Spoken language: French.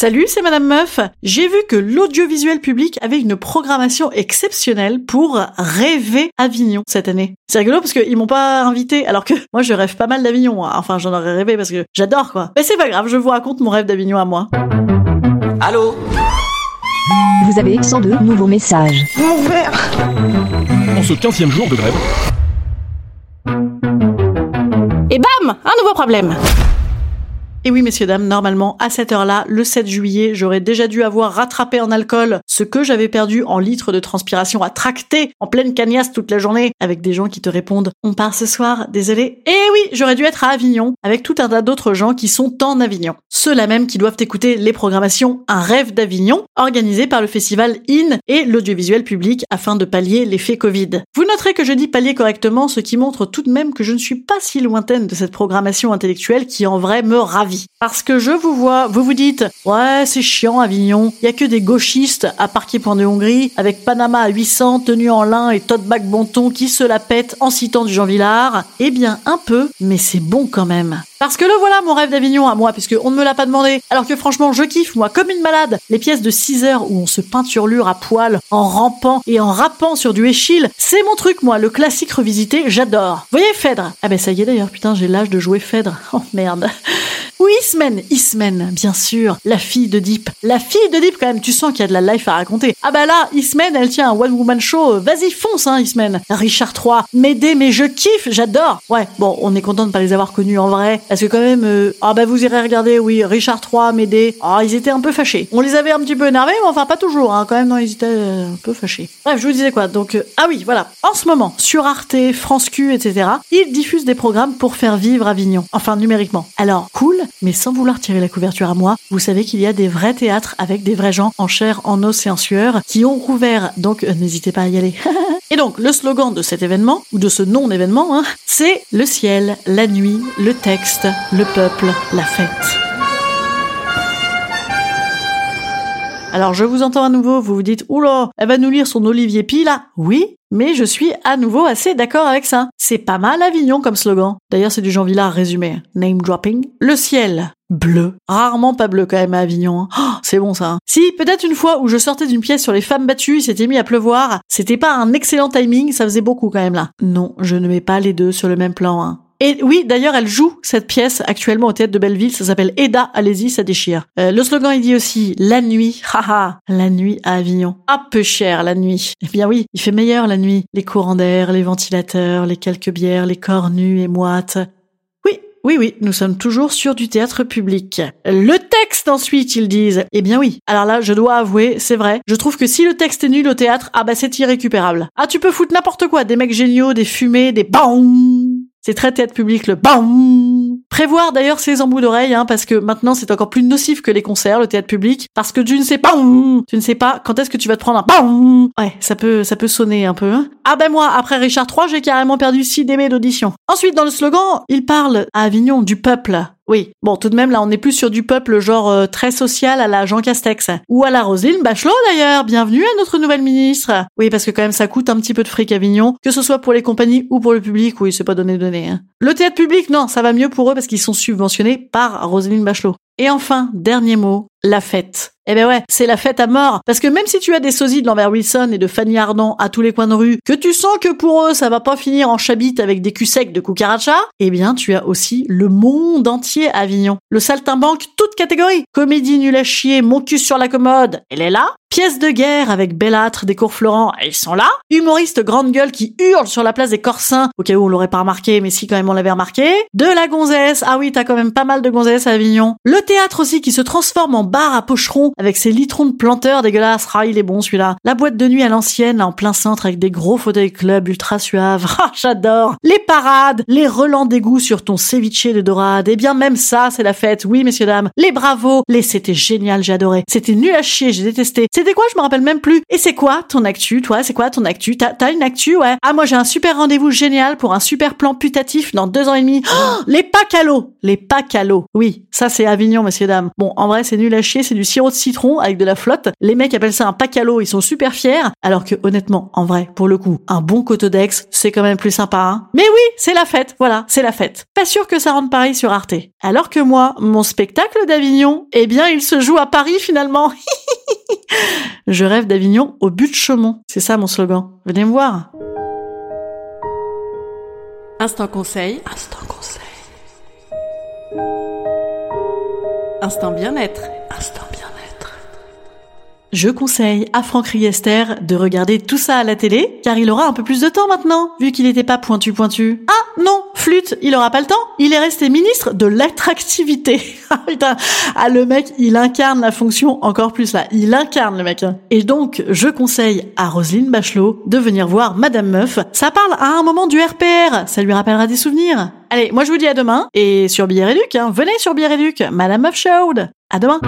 Salut, c'est Madame Meuf. J'ai vu que l'audiovisuel public avait une programmation exceptionnelle pour rêver Avignon cette année. C'est rigolo parce qu'ils m'ont pas invité, alors que moi je rêve pas mal d'Avignon. Enfin, j'en aurais rêvé parce que j'adore quoi. Mais c'est pas grave, je vous raconte mon rêve d'Avignon à moi. Allô Vous avez 102 nouveaux messages. En ce 15e jour de grève, Et bam Un nouveau problème et oui, messieurs, dames, normalement, à cette heure-là, le 7 juillet, j'aurais déjà dû avoir rattrapé en alcool ce que j'avais perdu en litres de transpiration à tracter en pleine cagnasse toute la journée avec des gens qui te répondent « On part ce soir, désolé ». Et oui, j'aurais dû être à Avignon avec tout un tas d'autres gens qui sont en Avignon. Ceux-là même qui doivent écouter les programmations Un rêve d'Avignon, organisées par le festival IN et l'audiovisuel public afin de pallier l'effet Covid. Vous noterez que je dis pallier correctement, ce qui montre tout de même que je ne suis pas si lointaine de cette programmation intellectuelle qui en vrai me ravit. Parce que je vous vois, vous vous dites, ouais, c'est chiant Avignon, il y a que des gauchistes à Parquet Point de Hongrie, avec Panama à 800, tenue en lin et tote bag bonton qui se la pète en citant du Jean Villard. Eh bien, un peu, mais c'est bon quand même. Parce que le voilà mon rêve d'Avignon à moi, puisque on ne me l'a pas demandé. Alors que franchement, je kiffe, moi, comme une malade, les pièces de 6 heures où on se peinturlure à poil, en rampant et en rappant sur du échille, c'est mon truc, moi, le classique revisité, j'adore. Voyez Phèdre Ah ben ça y est d'ailleurs, putain, j'ai l'âge de jouer Phèdre. Oh merde. Oui, Ismen, Ismen, bien sûr, la fille de Deep. La fille de Deep, quand même, tu sens qu'il y a de la life à raconter. Ah bah là, Ismen, elle tient un one-woman show, vas-y, fonce, hein, Ismen. Richard III, Médée, mais je kiffe, j'adore. Ouais, bon, on est content de pas les avoir connus en vrai, parce que quand même, euh, ah bah vous irez regarder, oui, Richard III, Médée, ah, ils étaient un peu fâchés. On les avait un petit peu énervés, mais enfin pas toujours, hein, quand même, non, ils étaient euh, un peu fâchés. Bref, je vous disais quoi, donc, euh, ah oui, voilà. En ce moment, sur Arte, France Q, etc., ils diffusent des programmes pour faire vivre Avignon. Enfin, numériquement. Alors, cool, mais sans vouloir tirer la couverture à moi, vous savez qu'il y a des vrais théâtres avec des vrais gens en chair, en os et en sueur qui ont rouvert, donc euh, n'hésitez pas à y aller. et donc, le slogan de cet événement, ou de ce non-événement, hein, c'est le ciel, la nuit, le texte, le peuple, la fête. Alors je vous entends à nouveau, vous vous dites oula, elle va nous lire son Olivier Pi là. Oui, mais je suis à nouveau assez d'accord avec ça. C'est pas mal Avignon comme slogan. D'ailleurs, c'est du Jean Villard résumé. Name dropping. Le ciel. Bleu. Rarement pas bleu quand même à Avignon. hein. Oh, c'est bon ça. Si, peut-être une fois où je sortais d'une pièce sur les femmes battues, il mis à pleuvoir. C'était pas un excellent timing, ça faisait beaucoup quand même là. Non, je ne mets pas les deux sur le même plan. Hein. Et oui, d'ailleurs, elle joue cette pièce actuellement au théâtre de Belleville. Ça s'appelle Eda. Allez-y, ça déchire. Euh, le slogan, il dit aussi la nuit. Haha, la nuit à Avignon. Un peu cher la nuit. Eh bien oui, il fait meilleur la nuit. Les courants d'air, les ventilateurs, les quelques bières, les corps nus et moites. Oui, oui, oui, nous sommes toujours sur du théâtre public. Le texte ensuite, ils disent. Eh bien oui. Alors là, je dois avouer, c'est vrai. Je trouve que si le texte est nul au théâtre, ah bah c'est irrécupérable. Ah, tu peux foutre n'importe quoi, des mecs géniaux, des fumées, des BAM c'est très théâtre public, le BAM Prévoir d'ailleurs ses embouts d'oreilles, hein, parce que maintenant c'est encore plus nocif que les concerts, le théâtre public, parce que tu ne sais pas, tu ne sais pas quand est-ce que tu vas te prendre un BAM Ouais, ça peut, ça peut sonner un peu. Hein. Ah ben moi, après Richard III, j'ai carrément perdu 6 DB d'audition. Ensuite, dans le slogan, il parle à Avignon du peuple. Oui, bon, tout de même, là, on est plus sur du peuple genre euh, très social à la Jean Castex. Ou à la Roselyne Bachelot, d'ailleurs. Bienvenue à notre nouvelle ministre. Oui, parce que quand même, ça coûte un petit peu de fric à que ce soit pour les compagnies ou pour le public. Oui, c'est pas donné donné. Hein. Le théâtre public, non, ça va mieux pour eux parce qu'ils sont subventionnés par Roselyne Bachelot. Et enfin, dernier mot, la fête. Eh ben ouais, c'est la fête à mort. Parce que même si tu as des sosies de Lambert Wilson et de Fanny Ardant à tous les coins de rue, que tu sens que pour eux ça va pas finir en chabit avec des culs secs de cucaracha, eh bien tu as aussi le monde entier à Avignon. Le saltimbanque, toute catégorie. Comédie nulle à chier, mon cul sur la commode, elle est là. Pièce de guerre avec Bellâtre, des cours Florent, ils sont là. Humoriste grande gueule qui hurle sur la place des Corsins, au cas où on l'aurait pas remarqué, mais si quand même on l'avait remarqué. De la gonzesse, ah oui, t'as quand même pas mal de gonzesses à Avignon. Le théâtre aussi qui se transforme en bar à pocheron avec ses litrons de planteurs dégueulasses. Ah, il est bon celui-là. La boîte de nuit à l'ancienne, en plein centre avec des gros fauteuils club ultra suaves. Ah, j'adore. Les parades, les relents d'égout sur ton ceviche de dorade. Et eh bien même ça, c'est la fête. Oui, messieurs dames. Les bravos. Les c'était génial, j'ai adoré. C'était nul à chier, j'ai détesté. C'était quoi? Je me rappelle même plus. Et c'est quoi ton actu, toi? C'est quoi ton actu? T'as une actu, ouais Ah, moi j'ai un super rendez-vous génial pour un super plan putatif dans deux ans et demi. Les packs à Les packs à. Oui, ça c'est Avignon, messieurs dames. Bon, en vrai, c'est nul à chier, c'est du sirop de citron avec de la flotte. Les mecs appellent ça un pack à ils sont super fiers. Alors que honnêtement, en vrai, pour le coup, un bon cotodex, c'est quand même plus sympa, hein Mais oui, c'est la fête, voilà, c'est la fête. Pas sûr que ça rende pareil sur Arte. Alors que moi, mon spectacle d'Avignon, eh bien, il se joue à Paris finalement. Je rêve d'Avignon au but de Chaumont. C'est ça mon slogan. Venez me voir. Instant conseil. Instant conseil. Instant bien-être. Instant bien-être. Je conseille à Franck Riester de regarder tout ça à la télé, car il aura un peu plus de temps maintenant, vu qu'il n'était pas pointu pointu. Ah non, flûte, il aura pas le temps. Il est resté ministre de l'attractivité. Ah, putain, ah le mec, il incarne la fonction encore plus là. Il incarne le mec. Et donc, je conseille à Roselyne Bachelot de venir voir Madame Meuf. Ça parle à un moment du RPR. Ça lui rappellera des souvenirs. Allez, moi je vous dis à demain. Et sur Billet Réduc, hein, venez sur Billet Réduc. Madame Meuf Show. À demain.